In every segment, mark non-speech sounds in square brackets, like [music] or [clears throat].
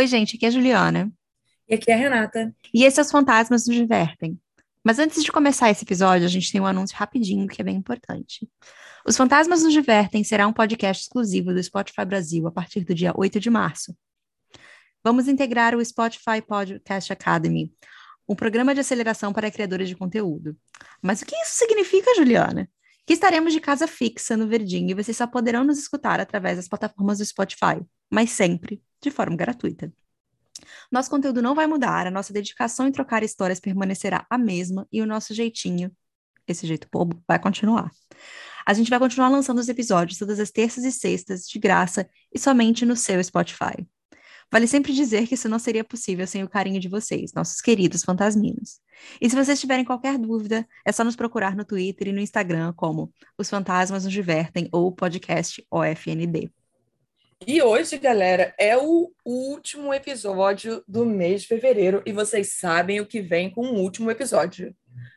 Oi, gente, aqui é a Juliana. E aqui é a Renata. E esses Os Fantasmas nos Divertem. Mas antes de começar esse episódio, a gente tem um anúncio rapidinho que é bem importante. Os Fantasmas nos Divertem será um podcast exclusivo do Spotify Brasil a partir do dia 8 de março. Vamos integrar o Spotify Podcast Academy, um programa de aceleração para criadores de conteúdo. Mas o que isso significa, Juliana? Que estaremos de casa fixa no Verdinho e vocês só poderão nos escutar através das plataformas do Spotify, mas sempre de forma gratuita. Nosso conteúdo não vai mudar, a nossa dedicação em trocar histórias permanecerá a mesma e o nosso jeitinho, esse jeito bobo, vai continuar. A gente vai continuar lançando os episódios todas as terças e sextas, de graça e somente no seu Spotify. Vale sempre dizer que isso não seria possível sem o carinho de vocês, nossos queridos fantasminos. E se vocês tiverem qualquer dúvida, é só nos procurar no Twitter e no Instagram como Os Fantasmas Nos Divertem ou podcast OFND. E hoje, galera, é o último episódio do mês de fevereiro e vocês sabem o que vem com o último episódio.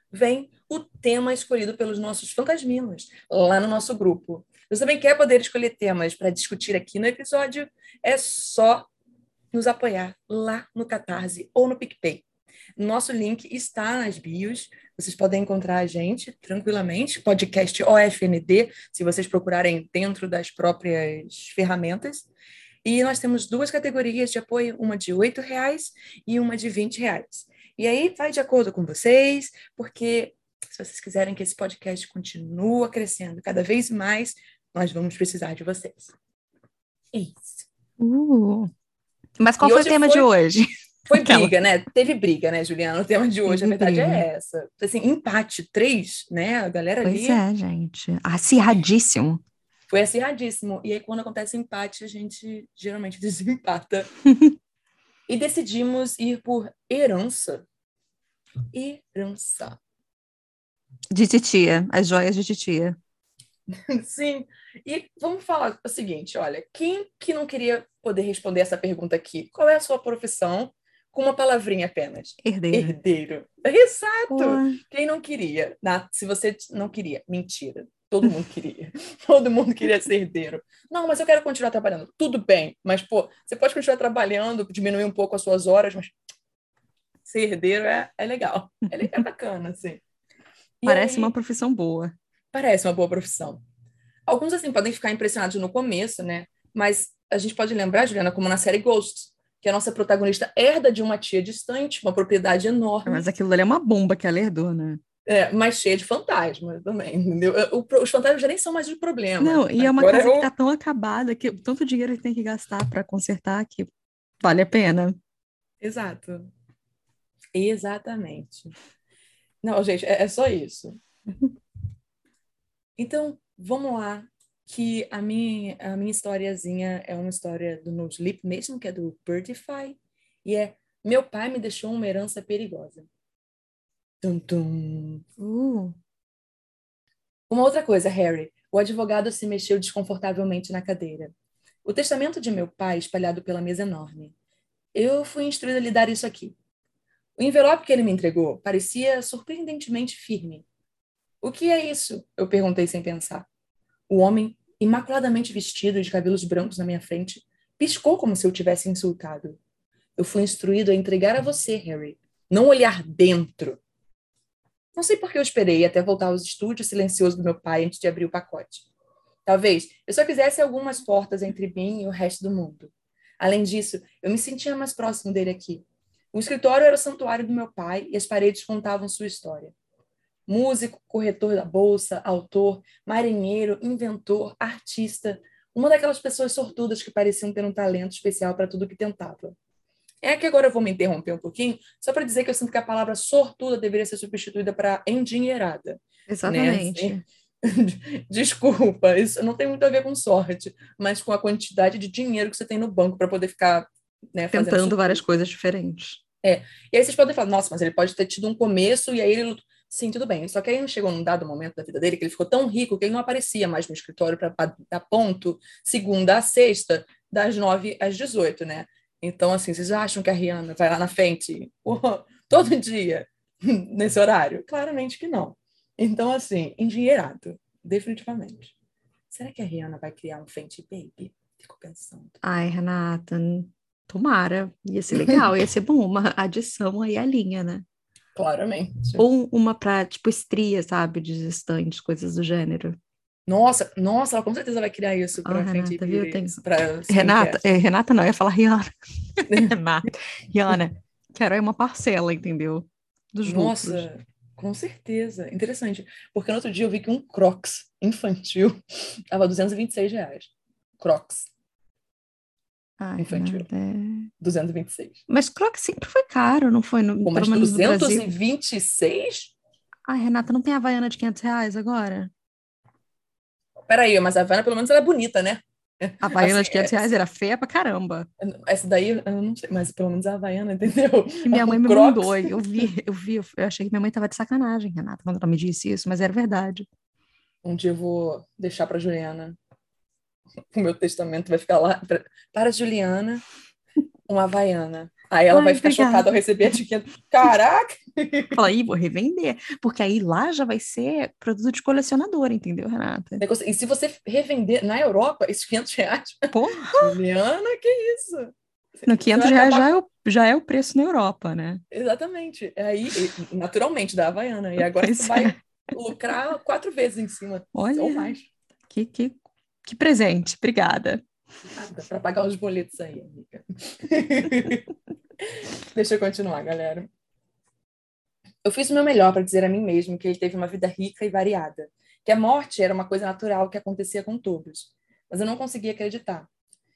Vem o tema escolhido pelos nossos fantasminos lá no nosso grupo. Você também quer poder escolher temas para discutir aqui no episódio? É só nos apoiar lá no Catarse ou no PicPay. Nosso link está nas bios. Vocês podem encontrar a gente tranquilamente, podcast OFND, se vocês procurarem dentro das próprias ferramentas. E nós temos duas categorias de apoio, uma de R$ reais e uma de R$ reais. E aí vai de acordo com vocês, porque se vocês quiserem que esse podcast continue crescendo cada vez mais, nós vamos precisar de vocês. É isso. Uh. Mas qual e foi o tema foi, de hoje? Foi briga, né? Teve briga, né, Juliana? O tema de hoje, Teve a verdade é briga. é essa. Assim, empate, três, né? A galera pois ali... Pois é, gente. Acirradíssimo. Foi acirradíssimo. E aí, quando acontece empate, a gente geralmente [laughs] desempata. [laughs] e decidimos ir por herança. Herança. De titia, as joias de titia. [laughs] Sim. E vamos falar o seguinte, olha, quem que não queria poder responder essa pergunta aqui? Qual é a sua profissão? Com uma palavrinha apenas. Herdeiro. Herdeiro. Exato. Quem não queria? Na, se você não queria, mentira. Todo mundo queria. [laughs] Todo mundo queria ser herdeiro. Não, mas eu quero continuar trabalhando. Tudo bem, mas pô, você pode continuar trabalhando, diminuir um pouco as suas horas, mas ser herdeiro é, é legal. É, é bacana, assim. E Parece aí... uma profissão boa parece uma boa profissão. Alguns, assim, podem ficar impressionados no começo, né? Mas a gente pode lembrar, Juliana, como na série Ghosts, que a nossa protagonista herda de uma tia distante, uma propriedade enorme. Mas aquilo ali é uma bomba que ela herdou, né? É, mas cheia de fantasmas também, entendeu? O, os fantasmas já nem são mais o problema. Não, e é uma Agora casa eu... que tá tão acabada que tanto dinheiro que tem que gastar para consertar que vale a pena. Exato. Exatamente. Não, gente, é, é só isso. [laughs] Então, vamos lá, que a minha, a minha historiazinha é uma história do No Sleep mesmo, que é do Birdify, e é Meu pai me deixou uma herança perigosa. Tum, tum. Uh. Uma outra coisa, Harry. O advogado se mexeu desconfortavelmente na cadeira. O testamento de meu pai espalhado pela mesa enorme. Eu fui instruída a lhe dar isso aqui. O envelope que ele me entregou parecia surpreendentemente firme. O que é isso? Eu perguntei sem pensar. O homem, imaculadamente vestido de cabelos brancos na minha frente, piscou como se eu tivesse insultado. Eu fui instruído a entregar a você, Harry, não olhar dentro. Não sei por que eu esperei até voltar aos estúdios silencioso do meu pai antes de abrir o pacote. Talvez eu só quisesse algumas portas entre mim e o resto do mundo. Além disso, eu me sentia mais próximo dele aqui. O escritório era o santuário do meu pai e as paredes contavam sua história músico, corretor da bolsa, autor, marinheiro, inventor, artista, uma daquelas pessoas sortudas que pareciam ter um talento especial para tudo que tentava. É que agora eu vou me interromper um pouquinho, só para dizer que eu sinto que a palavra sortuda deveria ser substituída para endinheirada. Né? Exatamente. Né? [laughs] Desculpa, isso não tem muito a ver com sorte, mas com a quantidade de dinheiro que você tem no banco para poder ficar né, tentando várias coisas diferentes. É. E aí vocês podem falar, nossa, mas ele pode ter tido um começo e aí ele Sim, tudo bem. Só que aí chegou num dado momento da vida dele que ele ficou tão rico que ele não aparecia mais no escritório para dar ponto segunda a sexta, das nove às dezoito, né? Então, assim, vocês acham que a Rihanna vai lá na frente [laughs] todo dia [laughs] nesse horário? Claramente que não. Então, assim, endinheirado, definitivamente. Será que a Rihanna vai criar um Fenty Baby? Fico pensando. Ai, Renata, Tomara, ia ser legal, ia ser bom, uma adição aí à linha, né? Claramente. Ou uma pra, tipo, estria, sabe, de gestantes, coisas do gênero. Nossa, nossa, ela com certeza vai criar isso pra Ah, frente. Renata, viu? Pra Renata, é, Renata não, eu ia falar Rihanna. [laughs] Renata, Rihanna, quero aí uma parcela, entendeu? Dos lucros. Nossa, com certeza. Interessante. Porque no outro dia eu vi que um Crocs infantil [laughs] tava 226 reais. Crocs, Ai, infantil. É- 226. Mas Crocs sempre foi caro, não foi? No, Pô, mas pelo menos no Brasil. 226? Ai, Renata, não tem Havaiana de 500 reais agora? Peraí, mas a Havana pelo menos ela é bonita, né? A Havaiana Assim, de 500 reais era feia pra caramba. Essa daí, eu não sei, mas pelo menos a Havaiana, entendeu? E minha [laughs] mãe me Crocs. mandou, eu vi, eu vi, eu achei que minha mãe tava de sacanagem, Renata, quando ela me disse isso, mas era verdade. Um dia eu vou deixar pra Juliana. [laughs] O meu testamento vai ficar lá. pra- Para Juliana, uma Havaiana. Aí ela Ai, vai ficar obrigada. chocada ao receber a etiqueta. Caraca! [laughs] Fala, aí, vou revender, porque aí lá já vai ser produto de colecionador, entendeu, Renata? Negócio- E se você revender na Europa, esses 500 reais, Porra, [laughs] Juliana, que isso? no Você 500 vai reais acabar- já é, o, já é o preço na Europa, né? Exatamente. Aí, e- naturalmente, da Havaiana. E agora Pois você vai é. lucrar quatro vezes em cima. Olha. Ou mais. Que, que, que presente, obrigada. Nada para pagar os boletos aí, amiga. [laughs] Deixa eu continuar, galera. Eu fiz o meu melhor para dizer a mim mesmo que ele teve uma vida rica e variada, que a morte era uma coisa natural que acontecia com todos, mas eu não conseguia acreditar.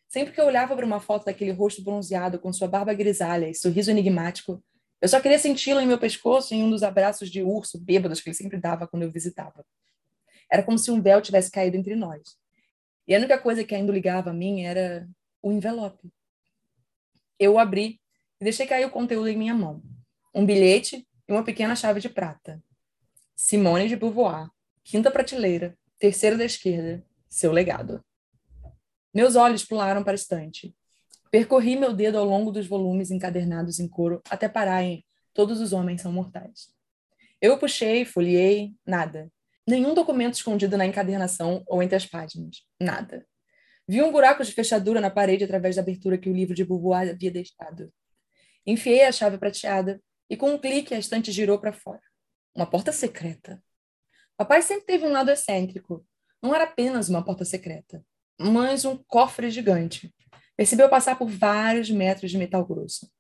Sempre que eu olhava para uma foto daquele rosto bronzeado com sua barba grisalha e sorriso enigmático, eu só queria senti-lo em meu pescoço em um dos abraços de urso bêbados que ele sempre dava quando eu visitava. Era como se um véu tivesse caído entre nós. E a única coisa que ainda ligava a mim era o envelope. Eu abri e deixei cair o conteúdo em minha mão. Um bilhete e uma pequena chave de prata. Simone de Beauvoir, quinta prateleira, terceira da esquerda, seu legado. Meus olhos pularam para a estante. Percorri meu dedo ao longo dos volumes encadernados em couro até parar em Todos os homens são mortais. Eu puxei, folheei, nada. Nenhum documento escondido na encadernação ou entre as páginas. Nada. Vi um buraco de fechadura na parede através da abertura que o livro de Beauvoir havia deixado. Enfiei a chave prateada e, com um clique, a estante girou para fora. Uma porta secreta. Papai sempre teve um lado excêntrico. Não era apenas uma porta secreta, mas um cofre gigante. Percebeu passar por vários metros de metal grosso.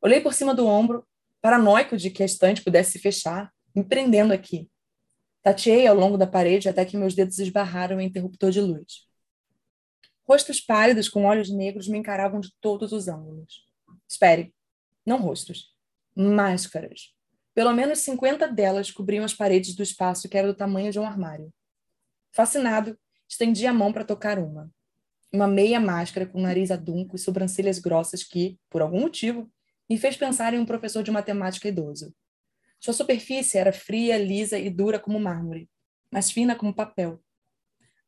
Olhei por cima do ombro, paranoico de que a estante pudesse se fechar, me prendendo aqui. Tateei ao longo da parede até que meus dedos esbarraram em interruptor de luz. Rostos pálidos com olhos negros me encaravam de todos os ângulos. Espere, não rostos, máscaras. Pelo menos 50 delas cobriam as paredes do espaço que era do tamanho de um armário. Fascinado, estendi a mão para tocar uma. Uma meia máscara com nariz adunco e sobrancelhas grossas que, por algum motivo, me fez pensar em um professor de matemática idoso. Sua superfície era fria, lisa e dura como mármore, mas fina como papel.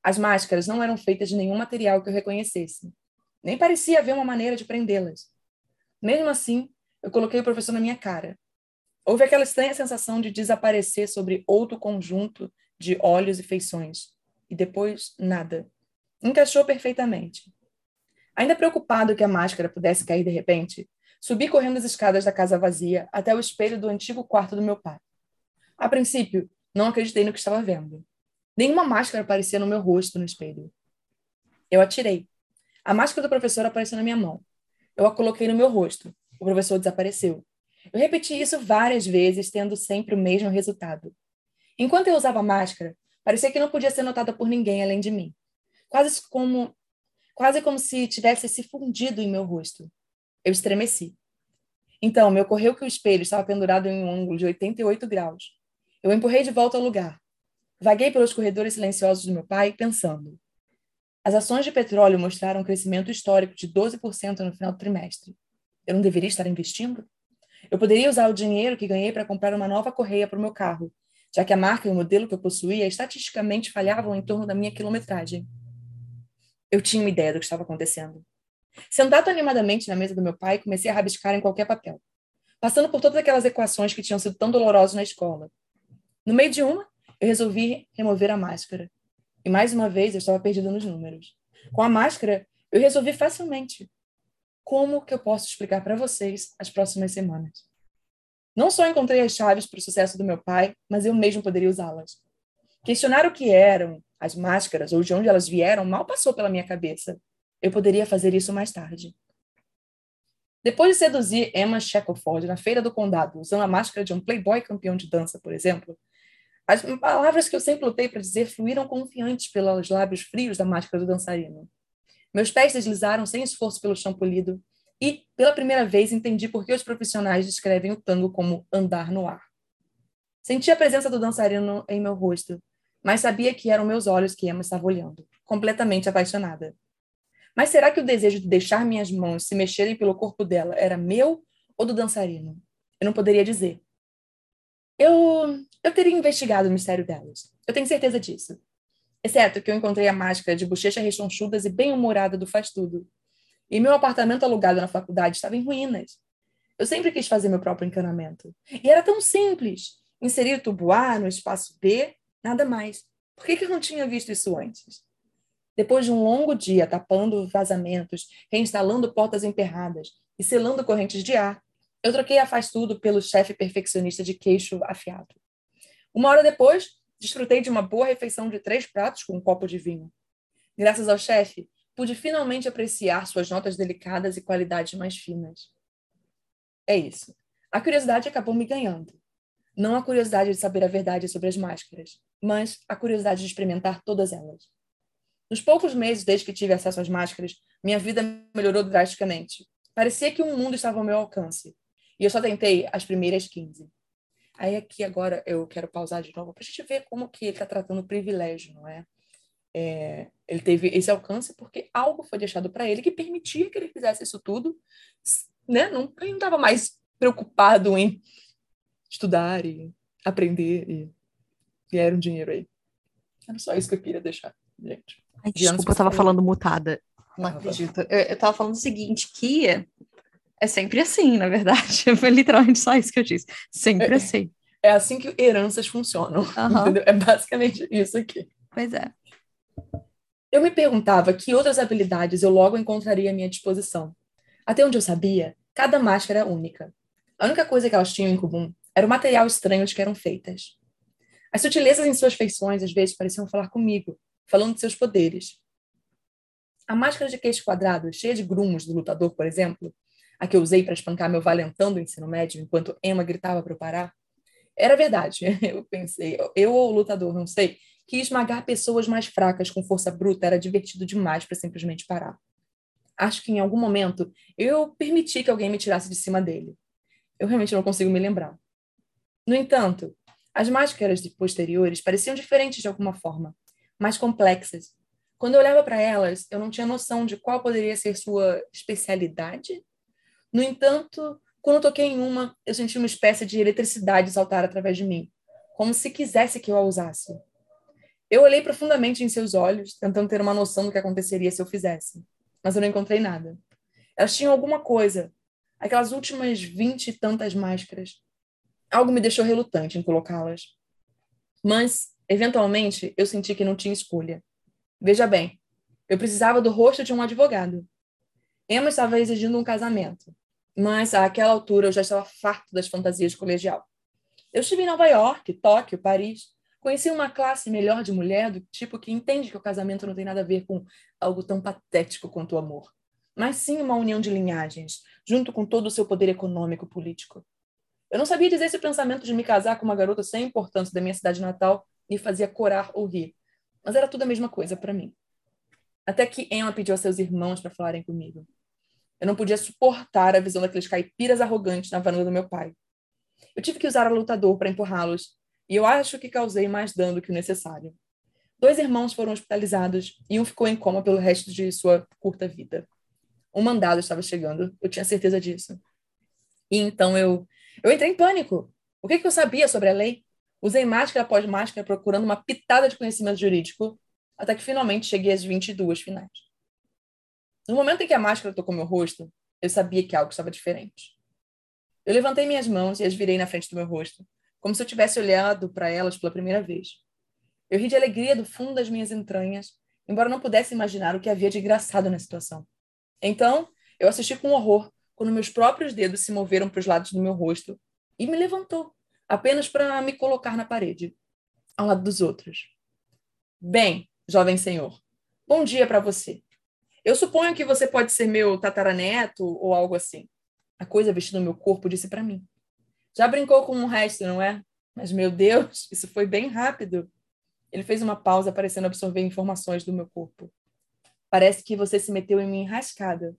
As máscaras não eram feitas de nenhum material que eu reconhecesse. Nem parecia haver uma maneira de prendê-las. Mesmo assim, eu coloquei o professor na minha cara. Houve aquela estranha sensação de desaparecer sobre outro conjunto de olhos e feições. E depois, nada. Encaixou perfeitamente. Ainda preocupado que a máscara pudesse cair de repente, subi correndo as escadas da casa vazia até o espelho do antigo quarto do meu pai. A princípio, não acreditei no que estava vendo. Nenhuma máscara aparecia no meu rosto no espelho. Eu atirei. A máscara do professor apareceu na minha mão. Eu a coloquei no meu rosto. O professor desapareceu. Eu repeti isso várias vezes, tendo sempre o mesmo resultado. Enquanto eu usava a máscara, parecia que não podia ser notada por ninguém além de mim. Quase como, quase como se tivesse se fundido em meu rosto. Eu estremeci. Então, me ocorreu que o espelho estava pendurado em um ângulo de 88 graus. Eu empurrei de volta ao lugar. Vaguei pelos corredores silenciosos do meu pai, pensando. As ações de petróleo mostraram um crescimento histórico de 12% no final do trimestre. Eu não deveria estar investindo? Eu poderia usar o dinheiro que ganhei para comprar uma nova correia para o meu carro, já que a marca e o modelo que eu possuía estatisticamente falhavam em torno da minha quilometragem. Eu tinha uma ideia do que estava acontecendo. Sentado animadamente na mesa do meu pai, comecei a rabiscar em qualquer papel, passando por todas aquelas equações que tinham sido tão dolorosas na escola. No meio de uma, eu resolvi remover a máscara. E mais uma vez eu estava perdido nos números. Com a máscara, eu resolvi facilmente. como que eu posso explicar para vocês as próximas semanas? Não só encontrei as chaves para o sucesso do meu pai, mas eu mesmo poderia usá-las. Questionar o que eram as máscaras ou de onde elas vieram mal passou pela minha cabeça. Eu poderia fazer isso mais tarde. Depois de seduzir Emma Shackelford na feira do condado, usando a máscara de um playboy campeão de dança, por exemplo, as palavras que eu sempre lutei para dizer fluíram confiantes pelos lábios frios da máscara do dançarino. Meus pés deslizaram sem esforço pelo chão polido e, pela primeira vez, entendi por que os profissionais descrevem o tango como andar no ar. Senti a presença do dançarino em meu rosto, mas sabia que eram meus olhos que Emma estava olhando, completamente apaixonada. Mas será que o desejo de deixar minhas mãos se mexerem pelo corpo dela era meu ou do dançarino? Eu não poderia dizer. Eu, eu teria investigado o mistério delas. Eu tenho certeza disso. Exceto que eu encontrei a máscara de bochecha rechonchudas e bem-humorada do Faz Tudo. E meu apartamento alugado na faculdade estava em ruínas. Eu sempre quis fazer meu próprio encanamento. E era tão simples. Inserir o tubo A no espaço B, nada mais. Por que, que eu não tinha visto isso antes? Depois de um longo dia tapando vazamentos, reinstalando portas emperradas e selando correntes de ar, eu troquei a Faz Tudo pelo chefe perfeccionista de queixo afiado. Uma hora depois, Desfrutei de uma boa refeição de três pratos com um copo de vinho. Graças ao chefe, pude finalmente apreciar suas notas delicadas e qualidades mais finas. É isso. A curiosidade acabou me ganhando. Não a curiosidade de saber a verdade sobre as máscaras, mas a curiosidade de experimentar todas elas. Nos poucos meses desde que tive acesso às máscaras, minha vida melhorou drasticamente. Parecia que um mundo estava ao meu alcance. E eu só tentei as primeiras 15. Aí aqui agora eu quero pausar de novo para a gente ver como que ele está tratando o privilégio, não é? é? Ele teve esse alcance porque algo foi deixado para ele que permitia que ele fizesse isso tudo, né? Não, ele não estava mais preocupado em estudar e aprender e ganhar um dinheiro aí. Era só isso que eu queria deixar, gente. Ai, desculpa, eu estava falando mutada. Não acredito. Eu, estava falando o seguinte, que é sempre assim, na verdade. [laughs] Foi literalmente só isso que eu disse. Sempre é, assim. É assim que heranças funcionam. Uhum. É basicamente isso aqui. Pois é. Eu me perguntava que outras habilidades eu logo encontraria à minha disposição. Até onde eu sabia, cada máscara era única. A única coisa que elas tinham em comum era o material estranho de que eram feitas. As sutilezas em suas feições às vezes pareciam falar comigo, falando de seus poderes. A máscara de queixo quadrado, cheia de grumos do lutador, por exemplo, a que eu usei para espancar meu valentão do ensino médio enquanto Emma gritava para eu parar, era verdade. [laughs] Eu pensei, eu ou o lutador, não sei, que esmagar pessoas mais fracas com força bruta era divertido demais para simplesmente parar. Acho que em algum momento eu permiti que alguém me tirasse de cima dele. Eu realmente não consigo me lembrar. No entanto, as máscaras posteriores pareciam diferentes de alguma forma, mais complexas. Quando eu olhava para elas, eu não tinha noção de qual poderia ser sua especialidade no entanto, quando toquei em uma, eu senti uma espécie de eletricidade saltar através de mim, como se quisesse que eu a usasse. Eu olhei profundamente em seus olhos, tentando ter uma noção do que aconteceria se eu fizesse, mas eu não encontrei nada. Elas tinham alguma coisa, aquelas últimas vinte e tantas máscaras. Algo me deixou relutante em colocá-las. Mas, eventualmente, eu senti que não tinha escolha. Veja bem, eu precisava do rosto de um advogado. Emma estava exigindo um casamento. Mas àquela altura eu já estava farto das fantasias de colegial. Eu estive em Nova York, Tóquio, Paris. Conheci uma classe melhor de mulher do tipo que entende que o casamento não tem nada a ver com algo tão patético quanto o amor, mas sim uma união de linhagens, junto com todo o seu poder econômico político. Eu não sabia dizer se o pensamento de me casar com uma garota sem importância da minha cidade natal me fazia corar ou rir, mas era tudo a mesma coisa para mim. Até que Emma pediu a seus irmãos para falarem comigo. Eu não podia suportar a visão daqueles caipiras arrogantes na varanda do meu pai. Eu tive que usar a lutador para empurrá-los, e eu acho que causei mais dano que o necessário. Dois irmãos foram hospitalizados e um ficou em coma pelo resto de sua curta vida. Um mandado estava chegando, eu tinha certeza disso. E então eu, eu entrei em pânico. O que, que eu sabia sobre a lei? Usei máscara após máscara procurando uma pitada de conhecimento jurídico, até que finalmente cheguei às 22 finais. No momento em que a máscara tocou meu rosto, eu sabia que algo estava diferente. Eu levantei minhas mãos e as virei na frente do meu rosto, como se eu tivesse olhado para elas pela primeira vez. Eu ri de alegria do fundo das minhas entranhas, embora não pudesse imaginar o que havia de engraçado na situação. Então, Eu assisti com horror quando meus próprios dedos se moveram para os lados do meu rosto e me levantou, apenas para me colocar na parede, ao lado dos outros. Bem, jovem senhor, bom dia para você. Eu suponho que você pode ser meu tataraneto ou algo assim. A coisa vestida no meu corpo disse para mim. Já brincou com o resto, não é? Mas, meu Deus, [laughs] isso foi bem rápido. Ele fez uma pausa, parecendo absorver informações do meu corpo. Parece que você se meteu em minha enrascada.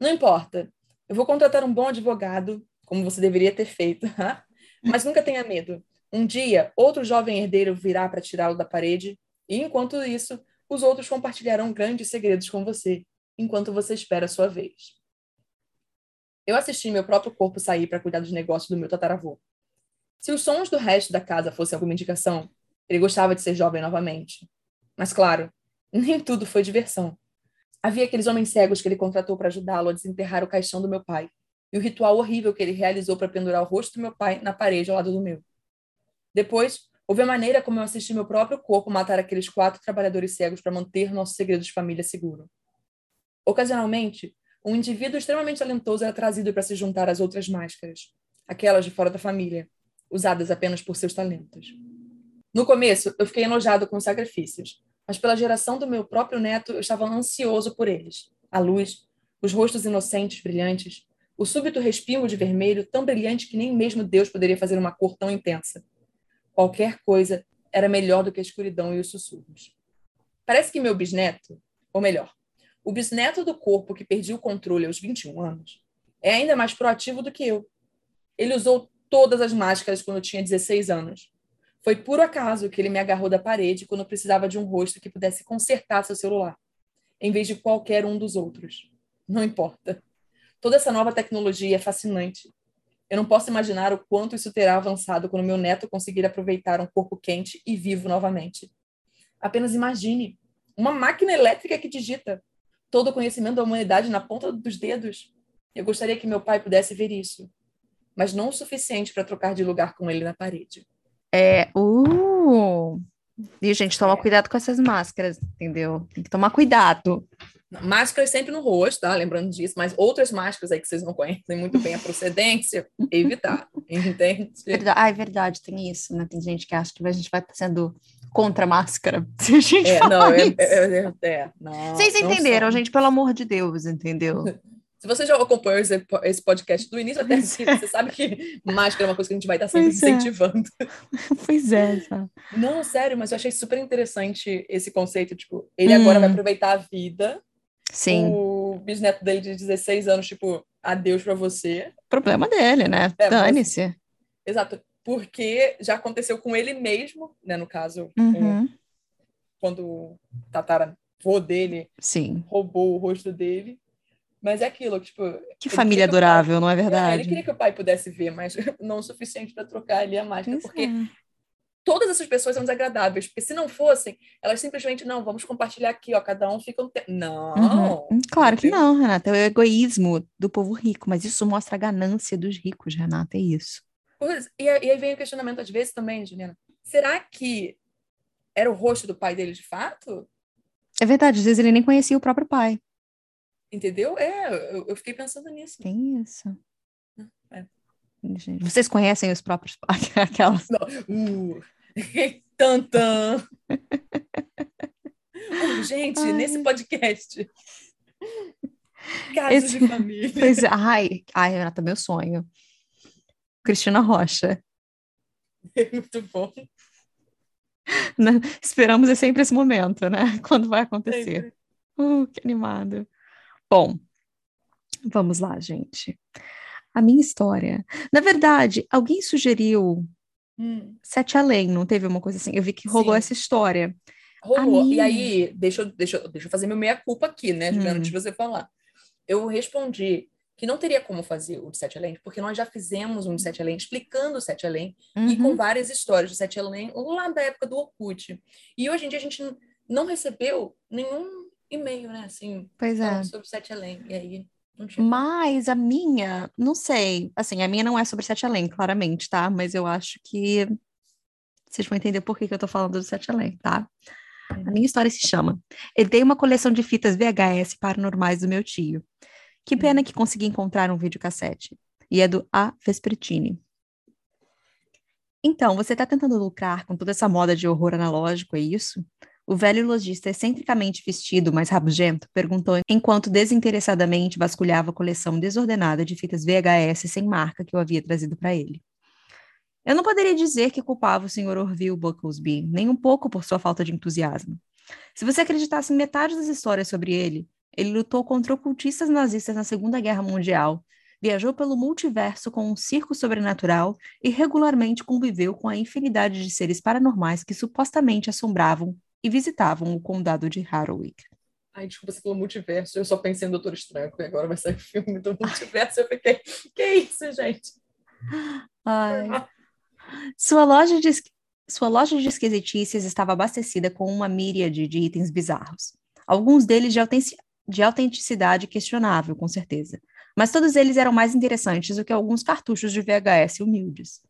Não importa. Eu vou contratar um bom advogado, como você deveria ter feito. [laughs] Mas nunca tenha medo. Um dia, outro jovem herdeiro virá para tirá-lo da parede, e enquanto isso, os outros compartilharão grandes segredos com você, enquanto você espera a sua vez. Eu assisti meu próprio corpo sair para cuidar dos negócios do meu tataravô. Se os sons do resto da casa fossem alguma indicação, ele gostava de ser jovem novamente. Mas, claro, nem tudo foi diversão. Havia aqueles homens cegos que ele contratou para ajudá-lo a desenterrar o caixão do meu pai, e o ritual horrível que ele realizou para pendurar o rosto do meu pai na parede ao lado do meu. Depois, houve a maneira como eu assisti meu próprio corpo matar aqueles quatro trabalhadores cegos para manter nosso segredo de família seguro. Ocasionalmente, um indivíduo extremamente talentoso era trazido para se juntar às outras máscaras, aquelas de fora da família, usadas apenas por seus talentos. No começo, eu fiquei enojado com os sacrifícios, mas pela geração do meu próprio neto, eu estava ansioso por eles. A luz, os rostos inocentes, brilhantes, o súbito respingo de vermelho, tão brilhante que nem mesmo Deus poderia fazer uma cor tão intensa. Qualquer coisa era melhor do que a escuridão e os sussurros. Parece que meu bisneto, ou melhor, o bisneto do corpo que perdi o controle aos 21 anos, é ainda mais proativo do que eu. Ele usou todas as máscaras quando tinha 16 anos. Foi por acaso que ele me agarrou da parede quando precisava de um rosto que pudesse consertar seu celular, em vez de qualquer um dos outros. Não importa. Toda essa nova tecnologia é fascinante. Eu não posso imaginar o quanto isso terá avançado quando meu neto conseguir aproveitar um corpo quente e vivo novamente. Apenas imagine uma máquina elétrica que digita todo o conhecimento da humanidade na ponta dos dedos. Eu gostaria que meu pai pudesse ver isso, mas não o suficiente para trocar de lugar com ele na parede. É, uh! E, gente, toma é. cuidado com essas máscaras, entendeu? Tem que tomar cuidado. Máscaras sempre no rosto, tá? Lembrando disso, mas outras máscaras aí que vocês não conhecem muito bem a procedência, evitar, [laughs] entende? Verdade. Ah, é verdade, tem isso, né? Tem gente que acha que a gente vai sendo contra máscara. [laughs] Se a gente é, não, é, é, é, é, não, Vocês entenderam, gente, pelo amor de Deus, entendeu? [laughs] Se você já acompanhou esse podcast do início até aqui, você sabe que máscara é uma coisa que a gente vai estar sempre pois é. incentivando. É. Pois é. Sabe? Não, sério, mas eu achei super interessante esse conceito. Tipo, ele hum. agora vai aproveitar a vida. Sim. O bisneto dele de 16 anos, tipo, adeus para você. Problema dele, né? É, Dane-se. Mas... Exato. Porque já aconteceu com ele mesmo, né? No caso, uhum. quando o tataravô dele Sim. roubou o rosto dele. Mas é aquilo, tipo. Que família adorável, pai, não é verdade? É, ele queria que o pai pudesse ver, mas [laughs] não o suficiente para trocar ali a máscara, porque é. Todas essas pessoas são desagradáveis, porque se não fossem, elas simplesmente, não, vamos compartilhar aqui, ó, cada um fica um tempo. Não! Uhum. Claro que não, Renata, é o egoísmo do povo rico, mas isso mostra a ganância dos ricos, Renata, é isso. Pois, e, aí vem o questionamento às vezes também, Juliana, será que era o rosto do pai dele de fato? É verdade, às vezes ele nem conhecia o próprio pai. Entendeu? É, eu, eu fiquei pensando nisso. Tem isso. É. Vocês conhecem os próprios [laughs] aquelas? Não. Uh, [laughs] tantan. [laughs] gente, ai. nesse podcast. Casos Esse... de família. [laughs] Pois, é. ai, ai, Renata, meu sonho. Cristina Rocha. Muito bom. Esperamos é sempre esse momento, né? Quando vai acontecer. Uh, que animado. Bom, vamos lá, gente. A minha história. Na verdade, alguém sugeriu hum. Sete Além, não teve uma coisa assim? Eu vi que rolou Sim. essa história. Rolou. E aí, deixa eu, deixa, deixa eu fazer meu meia-culpa aqui, né, Juliana, hum. antes de você falar. Eu respondi que não teria como fazer o de Sete Além, porque nós já fizemos um de Sete Além, explicando o Sete Além, uhum. e com uhum. várias histórias do Sete Além, lá da época do Orkut. E hoje em dia a gente não recebeu nenhum e-mail, né? Assim, pois é. sobre Sete Além. E aí. Mas a minha, não sei. Assim, a minha não é sobre Sete Além, claramente, tá? Mas eu acho que vocês vão entender por que, que eu tô falando do Sete Além, tá? A minha história se chama Herdei uma coleção de fitas VHS paranormais do meu tio. Que pena que consegui encontrar um videocassete. E é do A. Vespertini. Então, você está tentando lucrar com toda essa moda de horror analógico, é isso? O velho lojista, excentricamente vestido, mas rabugento, perguntou enquanto desinteressadamente vasculhava a coleção desordenada de fitas VHS sem marca que eu havia trazido para ele. Eu não poderia dizer que culpava o Sr. Orville Bucklesby, nem um pouco por sua falta de entusiasmo. Se você acreditasse em metade das histórias sobre ele, ele lutou contra ocultistas nazistas na Segunda Guerra Mundial, viajou pelo multiverso com um circo sobrenatural e regularmente conviveu com a infinidade de seres paranormais que supostamente assombravam e visitavam o condado de Harwick. Ai, desculpa, você falou multiverso, eu só pensei em Doutor Estranho, e agora vai sair o filme do multiverso, eu fiquei, que isso, gente? Ai. Sua loja de, sua loja de esquisitícias estava abastecida com uma míriade de itens bizarros, alguns deles de, de autenticidade questionável, com certeza, mas todos eles eram mais interessantes do que alguns cartuchos de VHS humildes.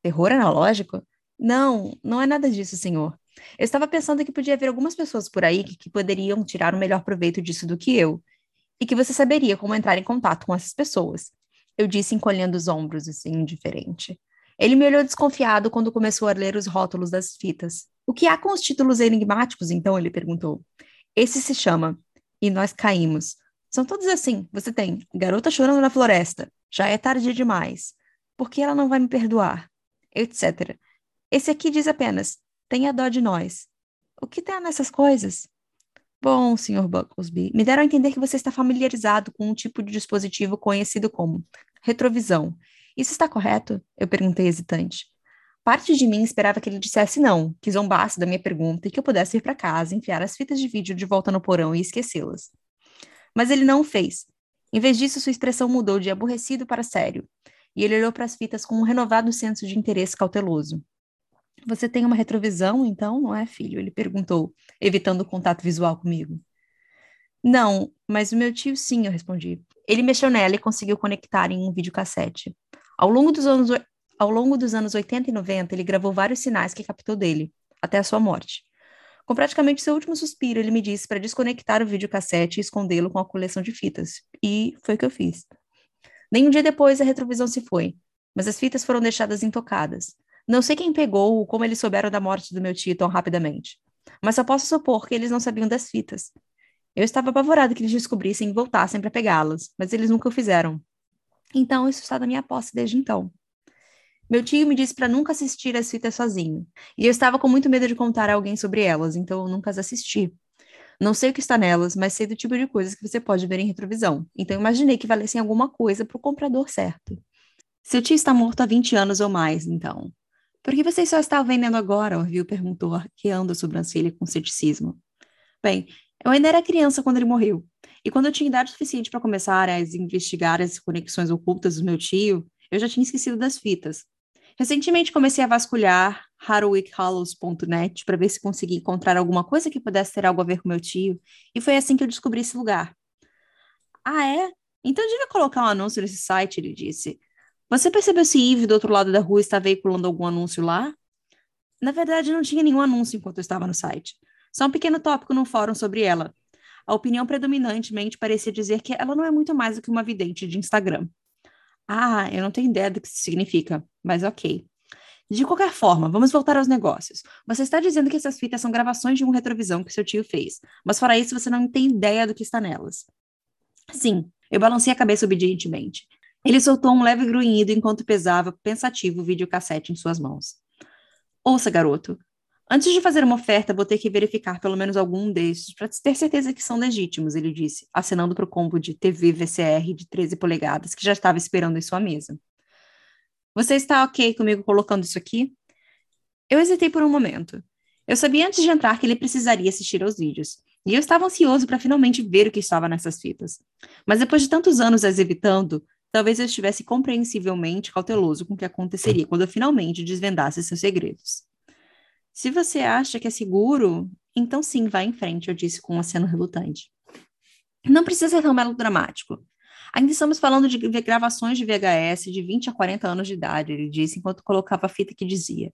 Terror analógico? Não, não é nada disso, senhor. Eu estava pensando que podia haver algumas pessoas por aí que, que poderiam tirar o melhor proveito disso do que eu, e que você saberia como entrar em contato com essas pessoas. Eu disse encolhendo os ombros, assim, indiferente. Ele me olhou desconfiado quando começou a ler os rótulos das fitas. O que há com os títulos enigmáticos, então? Ele perguntou. Esse se chama E Nós Caímos. São todos assim. Você tem Garota Chorando na Floresta. Já é tarde demais. Por que ela não vai me perdoar? Etc. Esse aqui diz apenas Tenha dó de nós. O que tem nessas coisas? Bom, Sr. Bucklesby, me deram a entender que você está familiarizado com um tipo de dispositivo conhecido como retrovisão. Isso está correto? Eu perguntei hesitante. Parte de mim esperava que ele dissesse não, que zombasse da minha pergunta e que eu pudesse ir para casa, enfiar as fitas de vídeo de volta no porão e esquecê-las. Mas ele não o fez. Em vez disso, sua expressão mudou de aborrecido para sério, e ele olhou para as fitas com um renovado senso de interesse cauteloso. Você tem uma retrovisão, então, não é, filho? Ele perguntou, evitando o contato visual comigo. Não, mas o meu tio sim, eu respondi. Ele mexeu nela e conseguiu conectar em um videocassete. Ao longo dos anos, ao longo dos anos 80 e 90, ele gravou vários sinais que captou dele, até a sua morte. Com praticamente seu último suspiro, ele me disse para desconectar o videocassete e escondê-lo com a coleção de fitas. E foi o que eu fiz. Nem um dia depois, a retrovisão se foi, mas as fitas foram deixadas intocadas. Não sei quem pegou ou como eles souberam da morte do meu tio tão rapidamente, mas só posso supor que eles não sabiam das fitas. Eu estava apavorado que eles descobrissem e voltassem para pegá-las, mas eles nunca o fizeram. Então, isso está na minha posse desde então. Meu tio me disse para nunca assistir as fitas sozinho, e eu estava com muito medo de contar a alguém sobre elas, então eu nunca as assisti. Não sei o que está nelas, mas sei do tipo de coisas que você pode ver em retrovisão, então imaginei que valessem alguma coisa para o comprador certo. Seu tio está morto há 20 anos ou mais, então. Por que vocês só estão vendendo agora? Orville perguntou, arqueando a sobrancelha com ceticismo. Bem, eu ainda era criança quando ele morreu. E quando eu tinha idade suficiente para começar a investigar as conexões ocultas do meu tio, eu já tinha esquecido das fitas. Recentemente comecei a vasculhar harwickhallows.net para ver se conseguia encontrar alguma coisa que pudesse ter algo a ver com meu tio, e foi assim que eu descobri esse lugar. Ah, é? Então devia colocar um anúncio nesse site, ele disse. Você percebeu se Eve do outro lado da rua está veiculando algum anúncio lá? Na verdade, não tinha nenhum anúncio enquanto eu estava no site. Só um pequeno tópico no fórum sobre ela. A opinião predominantemente parecia dizer que ela não é muito mais do que uma vidente de Instagram. Ah, eu não tenho ideia do que isso significa, mas ok. De qualquer forma, vamos voltar aos negócios. Você está dizendo que essas fitas são gravações de uma retrovisão que seu tio fez, mas fora isso você não tem ideia do que está nelas. Sim, eu balancei a cabeça obedientemente. Ele soltou um leve grunhido enquanto pesava, pensativo, o videocassete em suas mãos. Ouça, garoto. Antes de fazer uma oferta, vou ter que verificar pelo menos algum destes para ter certeza que são legítimos, ele disse, acenando para o combo de TV VCR de 13 polegadas que já estava esperando em sua mesa. Você está ok comigo colocando isso aqui? Eu hesitei por um momento. Eu sabia antes de entrar que ele precisaria assistir aos vídeos, e eu estava ansioso para finalmente ver o que estava nessas fitas. Mas depois de tantos anos as evitando, talvez eu estivesse compreensivelmente cauteloso com o que aconteceria quando eu finalmente desvendasse seus segredos. Se você acha que é seguro, então sim, vá em frente, eu disse com um aceno relutante. Não precisa ser tão melodramático. Ainda estamos falando de gravações de VHS de 20 a 40 anos de idade, ele disse enquanto colocava a fita que dizia: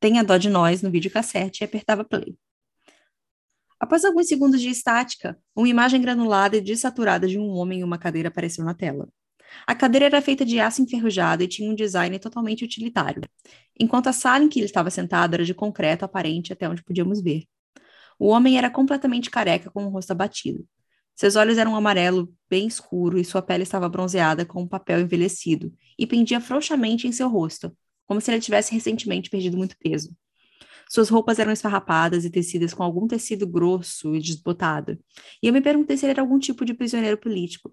Tenha dó de nós no videocassete e apertava play. Após alguns segundos de estática, uma imagem granulada e desaturada de um homem em uma cadeira apareceu na tela. A cadeira era feita de aço enferrujado e tinha um design totalmente utilitário, enquanto a sala em que ele estava sentado era de concreto aparente até onde podíamos ver. O homem era completamente careca com o rosto abatido. Seus olhos eram um amarelo bem escuro e sua pele estava bronzeada com um papel envelhecido e pendia frouxamente em seu rosto, como se ele tivesse recentemente perdido muito peso. Suas roupas eram esfarrapadas e tecidas com algum tecido grosso e desbotado, e eu me perguntei se ele era algum tipo de prisioneiro político.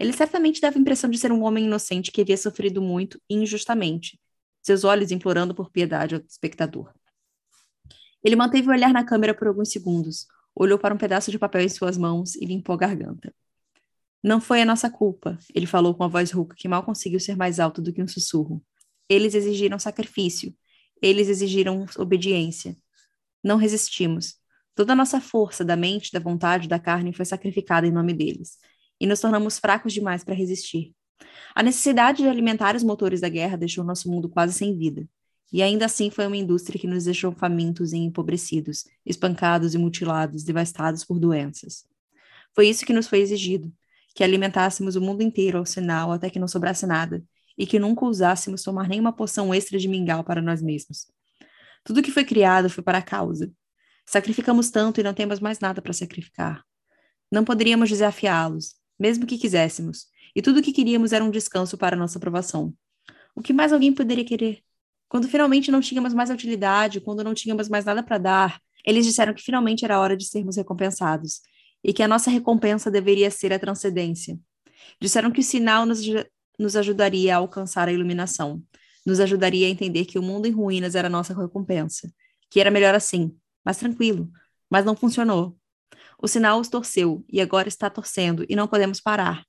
Ele certamente dava a impressão de ser um homem inocente que havia sofrido muito injustamente, seus olhos implorando por piedade ao espectador. Ele manteve o olhar na câmera por alguns segundos, olhou para um pedaço de papel em suas mãos e limpou a garganta. Não foi a nossa culpa, ele falou com a voz rouca que mal conseguiu ser mais alto do que um sussurro. Eles exigiram sacrifício. Eles exigiram obediência. Não resistimos. Toda a nossa força da mente, da vontade, da carne foi sacrificada em nome deles. E nos tornamos fracos demais para resistir. A necessidade de alimentar os motores da guerra deixou nosso mundo quase sem vida. E ainda assim foi uma indústria que nos deixou famintos e empobrecidos, espancados e mutilados, devastados por doenças. Foi isso que nos foi exigido, que alimentássemos o mundo inteiro ao sinal até que não sobrasse nada, e que nunca usássemos tomar nenhuma poção extra de mingau para nós mesmos. Tudo que foi criado foi para a causa. Sacrificamos tanto e não temos mais nada para sacrificar. Não poderíamos desafiá-los, mesmo que quiséssemos, e tudo o que queríamos era um descanso para nossa aprovação. O que mais alguém poderia querer? Quando finalmente não tínhamos mais utilidade, quando não tínhamos mais nada para dar, eles disseram que finalmente era hora de sermos recompensados e que a nossa recompensa deveria ser a transcendência. Disseram que o sinal nos, nos ajudaria a alcançar a iluminação, nos ajudaria a entender que o mundo em ruínas era nossa recompensa, que era melhor assim, mais tranquilo, mas não funcionou. O sinal os torceu e agora está torcendo e não podemos parar.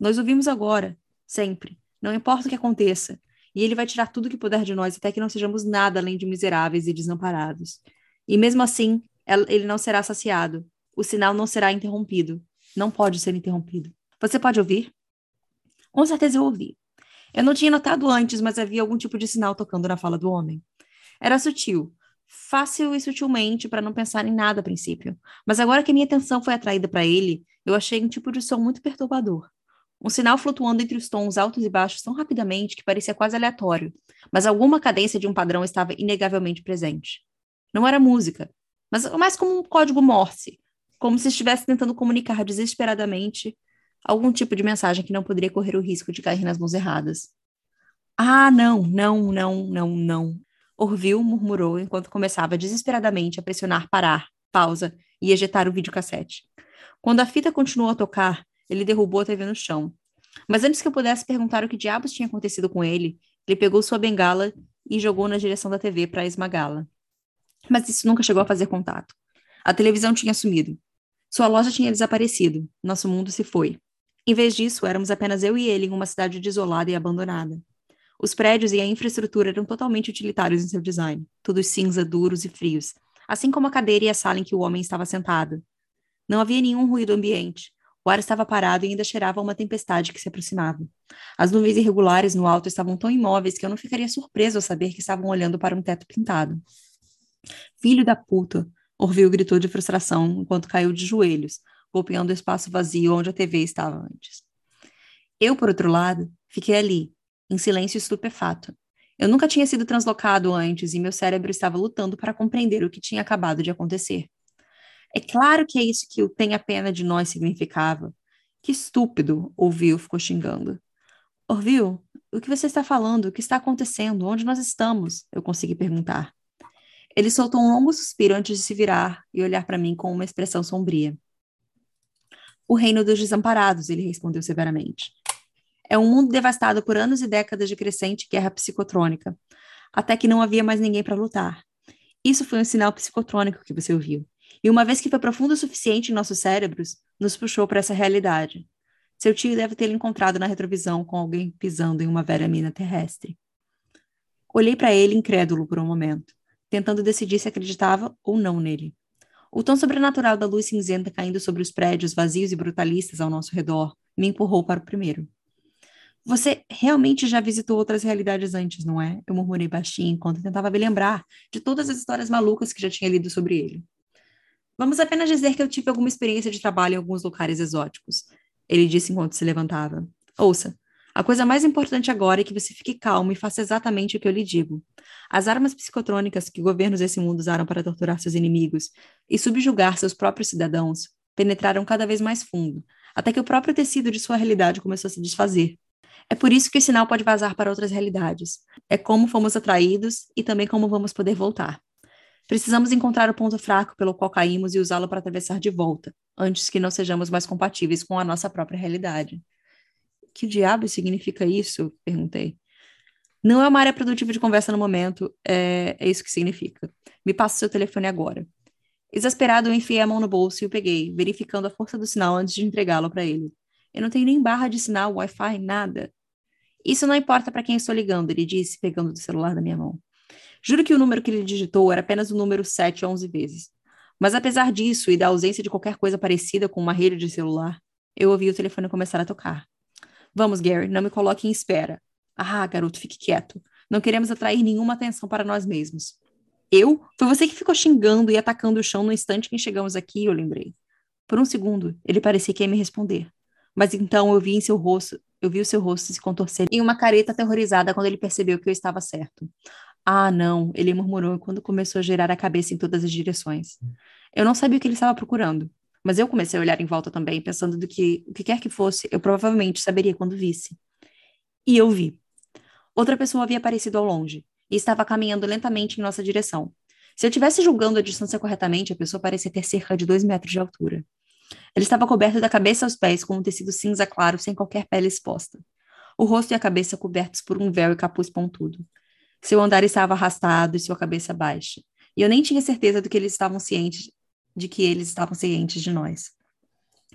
Nós ouvimos agora, sempre, não importa o que aconteça, e ele vai tirar tudo que puder de nós até que não sejamos nada além de miseráveis e desamparados. E mesmo assim, ele não será saciado. O sinal não será interrompido. Não pode ser interrompido. Você pode ouvir? Com certeza eu ouvi. Eu não tinha notado antes, mas havia algum tipo de sinal tocando na fala do homem. Era sutil, fácil e sutilmente para não pensar em nada a princípio. Mas agora que minha atenção foi atraída para ele, eu achei um tipo de som muito perturbador. Um sinal flutuando entre os tons altos e baixos tão rapidamente que parecia quase aleatório, mas alguma cadência de um padrão estava inegavelmente presente. Não era música, mas mais como um código Morse, como se estivesse tentando comunicar desesperadamente algum tipo de mensagem que não poderia correr o risco de cair nas mãos erradas. Ah, não, não, não, não, não. Orville murmurou enquanto começava desesperadamente a pressionar parar, pausa e ejetar o videocassete. Quando a fita continuou a tocar, ele derrubou a TV no chão. Mas antes que eu pudesse perguntar o que diabos tinha acontecido com ele, ele pegou sua bengala e jogou na direção da TV para esmagá-la. Mas isso nunca chegou a fazer contato. A televisão tinha sumido. Sua loja tinha desaparecido. Nosso mundo se foi. Em vez disso, éramos apenas eu e ele em uma cidade desolada e abandonada. Os prédios e a infraestrutura eram totalmente utilitários em seu design, todos cinza, duros e frios, assim como a cadeira e a sala em que o homem estava sentado. Não havia nenhum ruído ambiente. O ar estava parado e ainda cheirava a uma tempestade que se aproximava. As nuvens irregulares no alto estavam tão imóveis que eu não ficaria surpreso ao saber que estavam olhando para um teto pintado. Filho da puta! Orville gritou de frustração enquanto caiu de joelhos, golpeando o espaço vazio onde a TV estava antes. Eu, por outro lado, fiquei ali, em silêncio estupefato. Eu nunca tinha sido translocado antes e meu cérebro estava lutando para compreender o que tinha acabado de acontecer. É claro que é isso que o tenha pena de nós significava. Que estúpido, ouviu, ficou xingando. Orville, o que você está falando? O que está acontecendo? Onde nós estamos? Eu consegui perguntar. Ele soltou um longo suspiro antes de se virar e olhar para mim com uma expressão sombria. O reino dos desamparados, ele respondeu severamente. É um mundo devastado por anos e décadas de crescente guerra psicotrônica, até que não havia mais ninguém para lutar. Isso foi um sinal psicotrônico que você ouviu. E uma vez que foi profundo o suficiente em nossos cérebros, nos puxou para essa realidade. Seu tio deve tê-lo encontrado na retrovisão com alguém pisando em uma velha mina terrestre. Olhei para ele incrédulo por um momento, tentando decidir se acreditava ou não nele. O tom sobrenatural da luz cinzenta caindo sobre os prédios vazios e brutalistas ao nosso redor me empurrou para o primeiro. Você realmente já visitou outras realidades antes, não é? Eu murmurei baixinho enquanto tentava me lembrar de todas as histórias malucas que já tinha lido sobre ele. Vamos apenas dizer que eu tive alguma experiência de trabalho em alguns lugares exóticos. Ele disse enquanto se levantava. Ouça, a coisa mais importante agora é que você fique calmo e faça exatamente o que eu lhe digo. As armas psicotrônicas que governos desse mundo usaram para torturar seus inimigos e subjugar seus próprios cidadãos penetraram cada vez mais fundo, até que o próprio tecido de sua realidade começou a se desfazer. É por isso que o sinal pode vazar para outras realidades. É como fomos atraídos e também como vamos poder voltar. Precisamos encontrar o ponto fraco pelo qual caímos e usá-lo para atravessar de volta, antes que não sejamos mais compatíveis com a nossa própria realidade. Que diabo significa isso? Perguntei. Não é uma área produtiva de conversa no momento, é, é isso que significa. Me passa seu telefone agora. Exasperado, eu enfiei a mão no bolso e o peguei, verificando a força do sinal antes de entregá-lo para ele. Eu não tenho nem barra de sinal, Wi-Fi, nada. Isso não importa para quem estou ligando, ele disse, pegando do celular da minha mão. Juro que o número que ele digitou era apenas o número 7 11 vezes. Mas apesar disso e da ausência de qualquer coisa parecida com uma rede de celular, eu ouvi o telefone começar a tocar. Vamos, Gary, não me coloque em espera. Ah, garoto, fique quieto. Não queremos atrair nenhuma atenção para nós mesmos. Eu? Foi você que ficou xingando e atacando o chão no instante que chegamos aqui, eu lembrei. Por um segundo, ele parecia que ia me responder. Mas então eu vi em seu rosto, eu vi o seu rosto se contorcer em uma careta aterrorizada quando ele percebeu que eu estava certo. Ah, não, ele murmurou quando começou a girar a cabeça em todas as direções. Eu não sabia o que ele estava procurando, mas eu comecei a olhar em volta também, pensando do que o que quer que fosse, eu provavelmente saberia quando visse. E eu vi. Outra pessoa havia aparecido ao longe e estava caminhando lentamente em nossa direção. Se eu estivesse julgando a distância corretamente, a pessoa parecia ter cerca de dois metros de altura. Ele estava coberto da cabeça aos pés com um tecido cinza claro, sem qualquer pele exposta. O rosto e a cabeça cobertos por um véu e capuz pontudo. Seu andar estava arrastado e sua cabeça baixa. E eu nem tinha certeza de que eles estavam cientes de que eles estavam cientes de nós.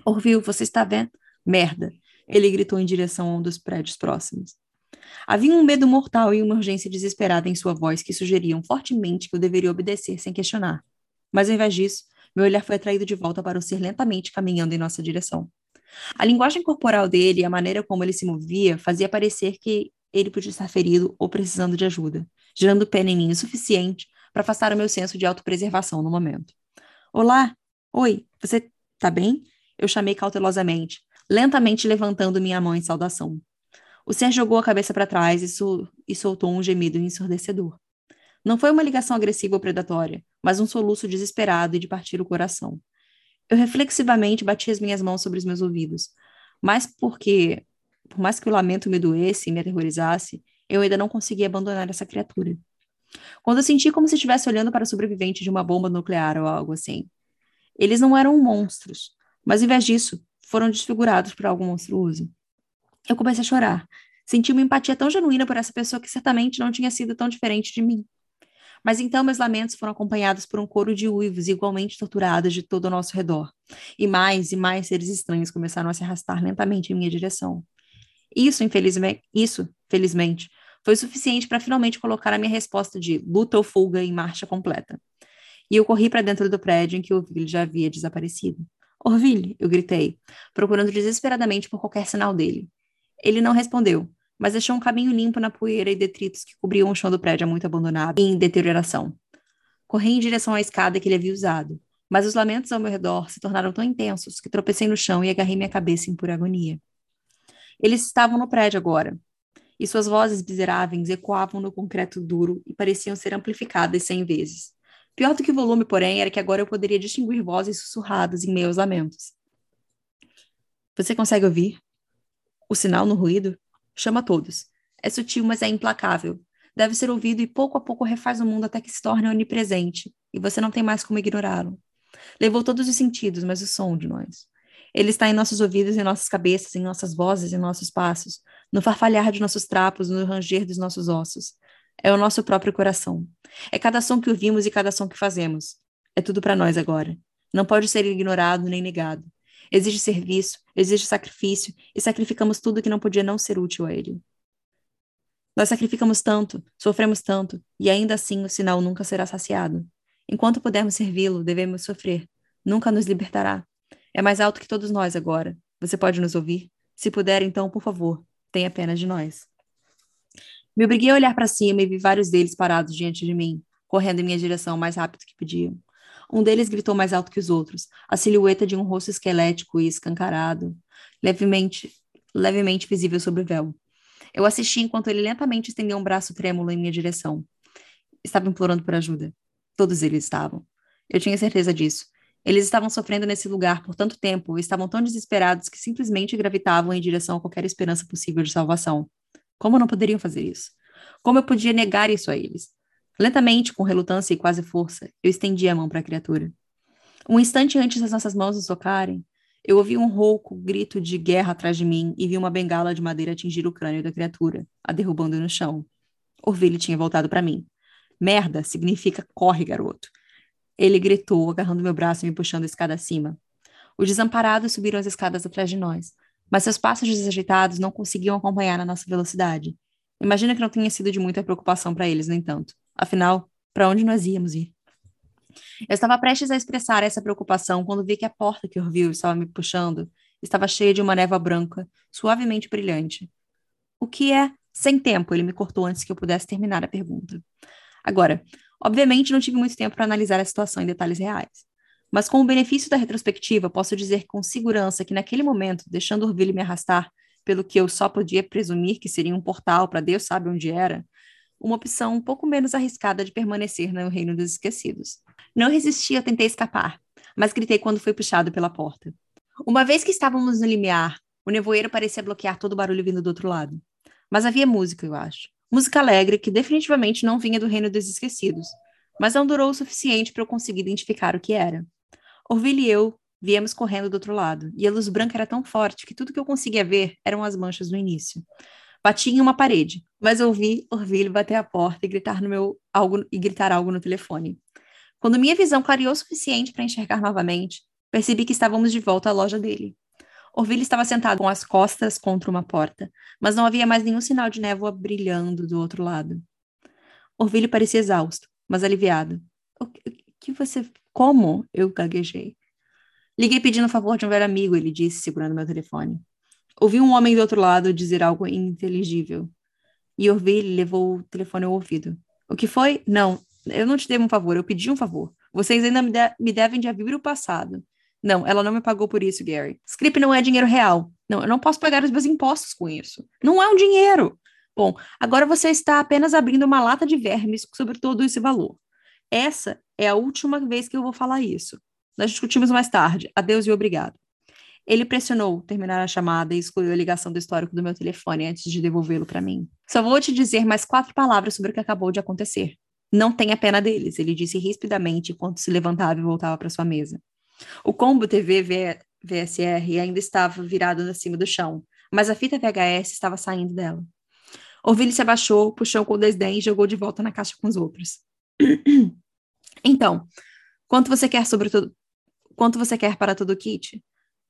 Orville, você está vendo? Merda! Ele gritou em direção a um dos prédios próximos. Havia um medo mortal e uma urgência desesperada em sua voz que sugeriam fortemente que eu deveria obedecer sem questionar. Mas ao invés disso, meu olhar foi atraído de volta para o ser lentamente caminhando em nossa direção. A linguagem corporal dele e a maneira como ele se movia fazia parecer que ele podia estar ferido ou precisando de ajuda, gerando pena em mim o suficiente para afastar o meu senso de autopreservação no momento. Olá! Oi, você tá bem? Eu chamei cautelosamente, lentamente levantando minha mão em saudação. O ser jogou a cabeça para trás e, e soltou um gemido ensurdecedor. Não foi uma ligação agressiva ou predatória, mas um soluço desesperado e de partir o coração. Eu reflexivamente bati as minhas mãos sobre os meus ouvidos, mas porque por mais que o lamento me doesse e me aterrorizasse, eu ainda não conseguia abandonar essa criatura. Quando eu senti como se estivesse olhando para o sobrevivente de uma bomba nuclear ou algo assim. Eles não eram monstros, mas em vez disso, foram desfigurados por algo monstruoso. Eu comecei a chorar. Senti uma empatia tão genuína por essa pessoa que certamente não tinha sido tão diferente de mim. Mas então meus lamentos foram acompanhados por um coro de uivos igualmente torturados de todo ao nosso redor. E mais e mais seres estranhos começaram a se arrastar lentamente em minha direção. Isso, infelizmente, isso, felizmente, foi suficiente para finalmente colocar a minha resposta de luta ou fuga em marcha completa. E eu corri para dentro do prédio em que Orville já havia desaparecido. Orville, eu gritei, procurando desesperadamente por qualquer sinal dele. Ele não respondeu, mas deixou um caminho limpo na poeira e detritos que cobriam o chão do prédio muito abandonado e em deterioração. Corri em direção à escada que ele havia usado, mas os lamentos ao meu redor se tornaram tão intensos que tropecei no chão e agarrei minha cabeça em pura agonia. Eles estavam no prédio agora, e suas vozes miseráveis ecoavam no concreto duro e pareciam ser amplificadas cem vezes. Pior do que o volume, porém, era que agora eu poderia distinguir vozes sussurradas em meus lamentos. Você consegue ouvir? O sinal no ruído? Chama todos. É sutil, mas é implacável. Deve ser ouvido e pouco a pouco refaz o mundo até que se torne onipresente, e você não tem mais como ignorá-lo. Levou todos os sentidos, mas o som de nós. Ele está em nossos ouvidos, em nossas cabeças, em nossas vozes, em nossos passos, no farfalhar de nossos trapos, no ranger dos nossos ossos. É o nosso próprio coração. É cada som que ouvimos e cada som que fazemos. É tudo para nós agora. Não pode ser ignorado nem negado. Exige serviço, exige sacrifício, e sacrificamos tudo que não podia não ser útil a ele. Nós sacrificamos tanto, sofremos tanto, e ainda assim o sinal nunca será saciado. Enquanto pudermos servi-lo, devemos sofrer. Nunca nos libertará. É mais alto que todos nós agora. Você pode nos ouvir? Se puder, então, por favor, tenha pena de nós. Me obriguei a olhar para cima e vi vários deles parados diante de mim, correndo em minha direção mais rápido que podiam. Um deles gritou mais alto que os outros, a silhueta de um rosto esquelético e escancarado, levemente, levemente visível sobre o véu. Eu assisti enquanto ele lentamente estendeu um braço trêmulo em minha direção. Estava implorando por ajuda. Todos eles estavam. Eu tinha certeza disso. Eles estavam sofrendo nesse lugar por tanto tempo estavam tão desesperados que simplesmente gravitavam em direção a qualquer esperança possível de salvação. Como não poderiam fazer isso? Como eu podia negar isso a eles? Lentamente, com relutância e quase força, eu estendi a mão para a criatura. Um instante antes das nossas mãos nos tocarem, eu ouvi um rouco grito de guerra atrás de mim e vi uma bengala de madeira atingir o crânio da criatura, a derrubando no chão. Orville tinha voltado para mim. Merda significa corre, garoto. Ele gritou, agarrando meu braço e me puxando a escada acima. Os desamparados subiram as escadas atrás de nós, mas seus passos desajeitados não conseguiam acompanhar a nossa velocidade. Imagina que não tenha sido de muita preocupação para eles, no entanto. Afinal, para onde nós íamos ir? Eu estava prestes a expressar essa preocupação quando vi que a porta que Orville estava me puxando estava cheia de uma névoa branca, suavemente brilhante. O que é? Sem tempo, ele me cortou antes que eu pudesse terminar a pergunta. Agora, obviamente não tive muito tempo para analisar a situação em detalhes reais. Mas com o benefício da retrospectiva, posso dizer com segurança que naquele momento, deixando Orville me arrastar pelo que eu só podia presumir que seria um portal para Deus sabe onde era, uma opção um pouco menos arriscada de permanecer no reino dos esquecidos. Não resisti, eu tentei escapar, mas gritei quando fui puxado pela porta. Uma vez que estávamos no limiar, o nevoeiro parecia bloquear todo o barulho vindo do outro lado. Mas havia música, eu acho. Música alegre que definitivamente não vinha do reino dos esquecidos, mas não durou o suficiente para eu conseguir identificar o que era. Orville e eu viemos correndo do outro lado, e a luz branca era tão forte que tudo que eu conseguia ver eram as manchas no início. Bati em uma parede, mas ouvi Orville bater a porta e gritar no meu algo e gritar algo no telefone. Quando minha visão clareou o suficiente para enxergar novamente, percebi que estávamos de volta à loja dele. Orville estava sentado com as costas contra uma porta, mas não havia mais nenhum sinal de névoa brilhando do outro lado. Orville parecia exausto, mas aliviado. O que você. Como? Eu gaguejei. Liguei pedindo o favor de um velho amigo, ele disse, segurando meu telefone. Ouvi um homem do outro lado dizer algo ininteligível. E Orville levou o telefone ao ouvido. O que foi? Não, eu não te devo um favor, eu pedi um favor. Vocês ainda me, de me devem de abrir o passado. Não, ela não me pagou por isso, Gary. Script não é dinheiro real. Não, eu não posso pagar os meus impostos com isso. Não é um dinheiro. Bom, agora você está apenas abrindo uma lata de vermes sobre todo esse valor. Essa é a última vez que eu vou falar isso. Nós discutimos mais tarde. Adeus e obrigado. Ele pressionou terminar a chamada e excluiu a ligação do histórico do meu telefone antes de devolvê-lo para mim. Só vou te dizer mais quatro palavras sobre o que acabou de acontecer. Não tenha pena deles, ele disse rispidamente enquanto se levantava e voltava para sua mesa. O combo TV VSR ainda estava virado acima do chão, mas a fita VHS estava saindo dela. Orville se abaixou, puxou com desdém e jogou de volta na caixa com os outros. [clears throat] então, quanto você quer sobre tudo? Quanto você quer para todo o kit?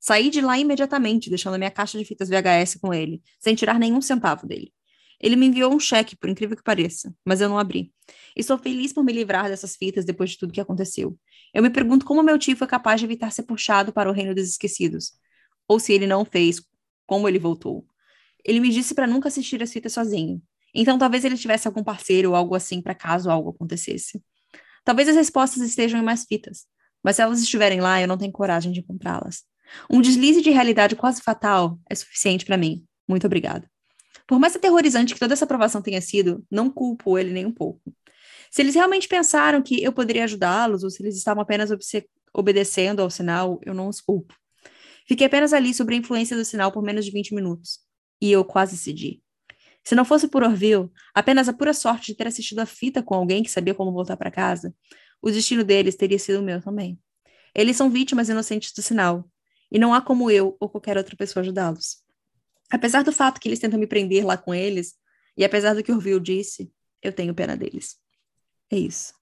Saí de lá imediatamente, deixando a minha caixa de fitas VHS com ele, sem tirar nenhum centavo dele. Ele me enviou um cheque, por incrível que pareça, mas eu não abri. Estou feliz por me livrar dessas fitas depois de tudo que aconteceu. Eu me pergunto como meu tio foi capaz de evitar ser puxado para o reino dos esquecidos. Ou se ele não fez, como ele voltou. Ele me disse para nunca assistir as fitas sozinho. Então talvez ele tivesse algum parceiro ou algo assim para caso algo acontecesse. Talvez as respostas estejam em mais fitas, mas se elas estiverem lá, eu não tenho coragem de encontrá-las. Um deslize de realidade quase fatal é suficiente para mim. Muito obrigado. Por mais aterrorizante que toda essa aprovação tenha sido, não culpo ele nem um pouco. Se eles realmente pensaram que eu poderia ajudá-los, ou se eles estavam apenas obedecendo ao sinal, eu não os culpo. Fiquei apenas ali sob a influência do sinal por menos de 20 minutos. E eu quase cedi. Se não fosse por Orville, apenas a pura sorte de ter assistido a fita com alguém que sabia como voltar para casa, o destino deles teria sido o meu também. Eles são vítimas inocentes do sinal, e não há como eu ou qualquer outra pessoa ajudá-los. Apesar do fato que eles tentam me prender lá com eles, e apesar do que Orville disse, eu tenho pena deles. É isso.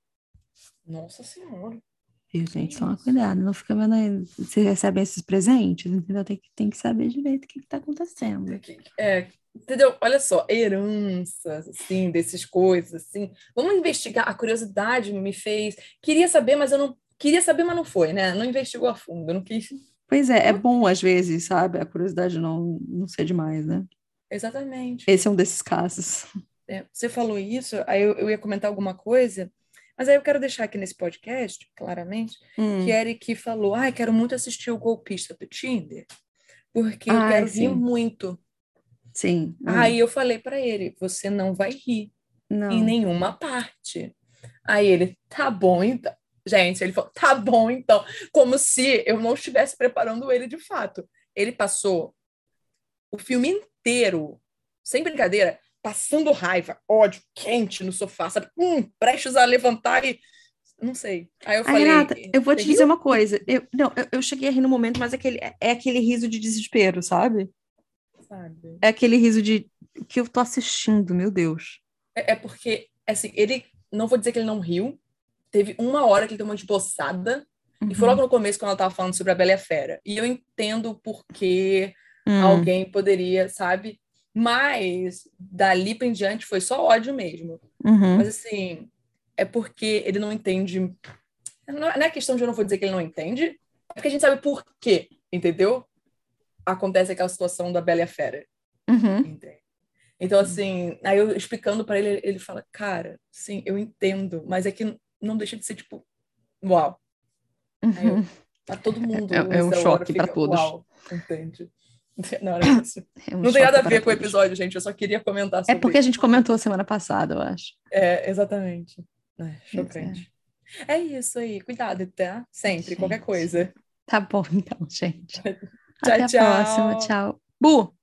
Nossa Senhora. Viu, gente? Toma cuidado, não fica vendo aí. Você recebe esses presentes, entendeu? Tem que, tem que saber direito o que está acontecendo. É, entendeu? Olha só, heranças, assim, dessas coisas, assim. Vamos investigar. A curiosidade me fez. Queria saber, mas eu não. Queria saber, mas não foi, né? Não investigou a fundo, eu não quis Pois é, é bom às vezes, sabe? A curiosidade não, não ser demais, né? Exatamente. Esse é um desses casos. É, você falou isso, aí eu, eu, ia comentar alguma coisa, Mas aí eu quero deixar aqui nesse podcast, claramente, Hum. que Eric falou: ai, quero muito assistir o golpista do Tinder, porque eu quero sim. rir muito. Sim. hum. Aí eu falei para ele: você não vai rir não. em nenhuma parte. Aí ele, tá bom então. Gente, ele falou, tá bom então. Como se eu não estivesse preparando ele de fato. Ele passou o filme inteiro, sem brincadeira, passando raiva, ódio, quente no sofá, sabe? Hum, prestes a levantar e. Não sei. Aí eu falei. Renata, eu vou te "Você dizer riu?" uma coisa. Eu, não, eu, eu cheguei a rir no momento, mas é aquele, é aquele riso de desespero, sabe? Sabe? É aquele riso de que eu tô assistindo, meu Deus. É, é porque, assim, ele. Não vou dizer que ele não riu. Teve uma hora que ele deu uma esboçada. E foi Uhum. logo no começo, quando ela tava falando sobre a Bela e a Fera. E eu entendo porque Hum. alguém poderia, sabe? Mas dali pra em diante foi só ódio mesmo. Uhum. Mas assim, é porque ele não entende. Não é não é questão de eu não vou dizer que ele não entende, é porque a gente sabe por quê, entendeu? Acontece aquela situação da Bela e a Fera. Uhum. Então, assim, aí eu explicando pra ele, ele fala, cara, sim, eu entendo, mas é que não deixa de ser tipo, uau. Uhum. Tá todo mundo. É- é um choque fica, todos. Uau, entende? [laughs] Não era [laughs] isso. É um Não tem nada a ver para com o episódio, gente. Eu só queria comentar É sobre porque a gente comentou semana passada, eu acho. É, exatamente. É, é. chocante. É isso aí. Cuidado, tá? Sempre, qualquer Gente. coisa. Tá bom, então, gente. [laughs] Tchau, Até a tchau. próxima. Tchau. Bu!